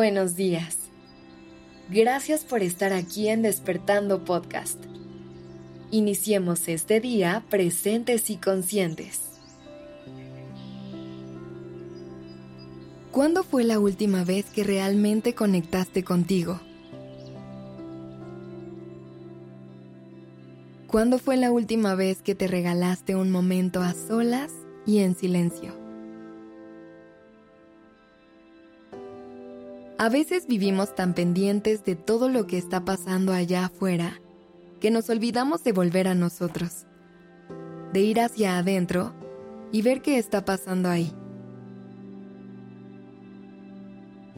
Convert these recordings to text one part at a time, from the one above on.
Buenos días. Gracias por estar aquí en Despertando Podcast. Iniciemos este día presentes y conscientes. ¿Cuándo fue la última vez que realmente conectaste contigo? ¿Cuándo fue la última vez que te regalaste un momento a solas y en silencio? A veces vivimos tan pendientes de todo lo que está pasando allá afuera que nos olvidamos de volver a nosotros, de ir hacia adentro y ver qué está pasando ahí.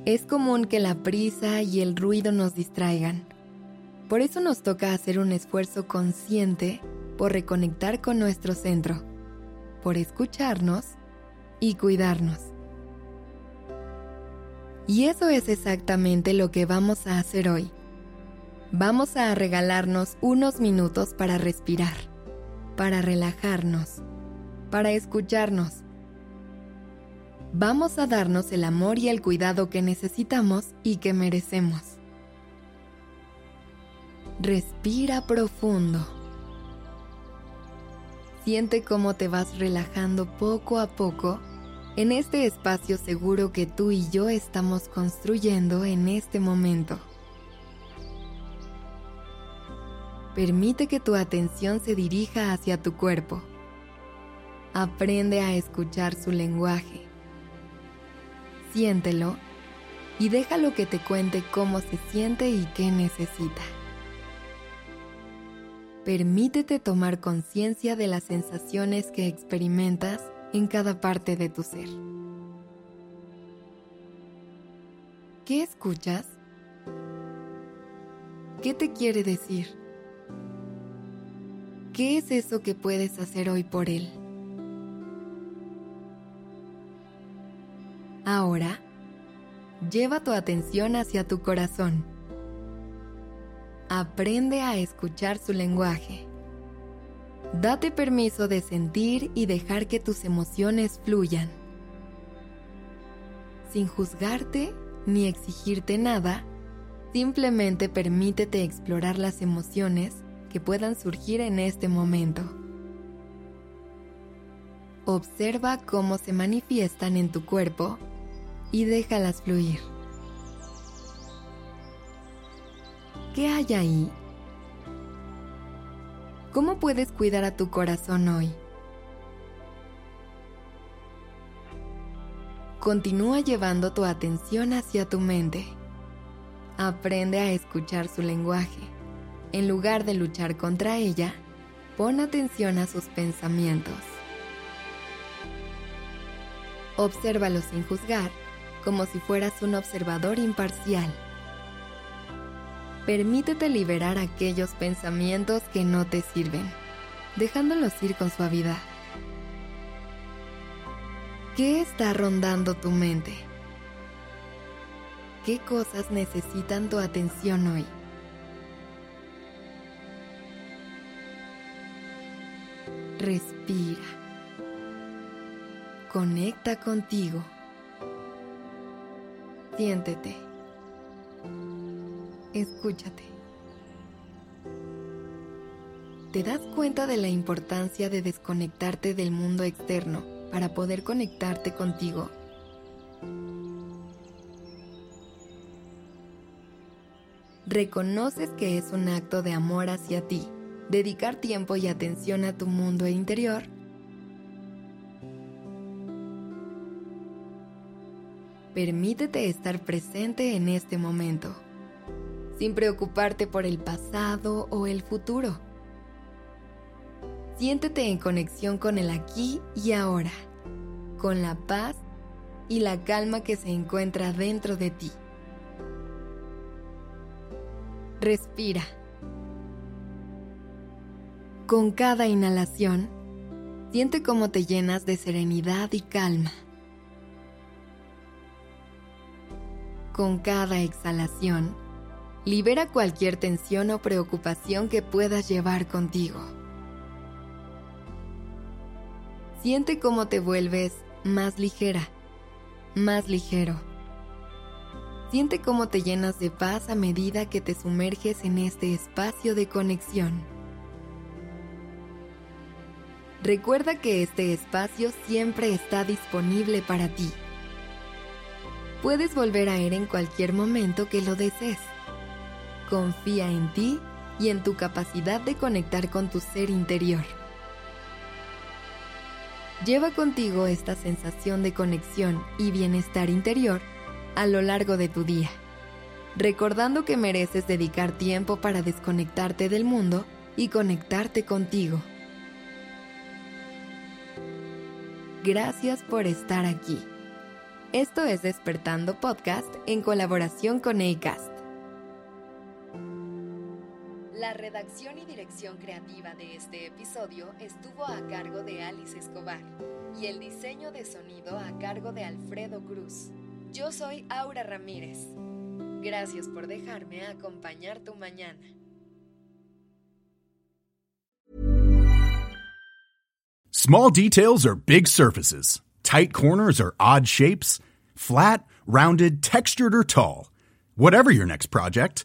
Es común que la prisa y el ruido nos distraigan. Por eso nos toca hacer un esfuerzo consciente por reconectar con nuestro centro, por escucharnos y cuidarnos. Y eso es exactamente lo que vamos a hacer hoy. Vamos a regalarnos unos minutos para respirar, para relajarnos, para escucharnos vamos a darnos el amor y el cuidado que necesitamos y que merecemos. Respira profundo. Siente cómo te vas relajando poco a poco en este espacio seguro que tú y yo estamos construyendo en este momento. Permite que tu atención se dirija hacia tu cuerpo. Aprende a escuchar su lenguaje siéntelo y déjalo que te cuente cómo se siente y qué necesita. Permítete tomar conciencia de las sensaciones que experimentas en cada parte de tu ser. ¿Qué escuchas? ¿Qué te quiere decir? ¿Qué es eso que puedes hacer hoy por él? Ahora, lleva tu atención hacia tu corazón. Aprende a escuchar su lenguaje. Date permiso de sentir y dejar que tus emociones fluyan. Sin juzgarte ni exigirte nada, simplemente permítete explorar las emociones que puedan surgir en este momento. Observa cómo se manifiestan en tu cuerpo y déjalas fluir. ¿Qué hay ahí? ¿Cómo puedes cuidar a tu corazón hoy? Continúa llevando tu atención hacia tu mente. Aprende a escuchar su lenguaje. En lugar de luchar contra ella, pon atención a sus pensamientos. Obsérvalos sin juzgar como si fueras un observador imparcial. Permítete liberar aquellos pensamientos que no te sirven, dejándolos ir con suavidad. ¿Qué está rondando tu mente? ¿Qué cosas necesitan tu atención hoy? Respira. Conecta contigo. Siéntete. Escúchate. ¿Te das cuenta de la importancia de desconectarte del mundo externo para poder conectarte contigo? ¿Reconoces que es un acto de amor hacia ti dedicar tiempo y atención a tu mundo interior? Permítete estar presente en este momento, sin preocuparte por el pasado o el futuro. Siéntete en conexión con el aquí y ahora, con la paz y la calma que se encuentra dentro de ti. Respira. Con cada inhalación, siente cómo te llenas de serenidad y calma. Con cada exhalación, libera cualquier tensión o preocupación que puedas llevar contigo. Siente cómo te vuelves más ligera, más ligero. Siente cómo te llenas de paz a medida que te sumerges en este espacio de conexión. Recuerda que este espacio siempre está disponible para ti. Puedes volver a él en cualquier momento que lo desees. Confía en ti y en tu capacidad de conectar con tu ser interior. Lleva contigo esta sensación de conexión y bienestar interior a lo largo de tu día, recordando que mereces dedicar tiempo para desconectarte del mundo y conectarte contigo. Gracias por estar aquí. Esto es Despertando Podcast en colaboración con ACAST. La redacción y dirección creativa de este episodio estuvo a cargo de Alice Escobar y el diseño de sonido a cargo de Alfredo Cruz. Yo soy Aura Ramírez. Gracias por dejarme acompañar tu mañana. Small details are big surfaces. Tight corners are odd shapes. Flat, rounded, textured, or tall. Whatever your next project,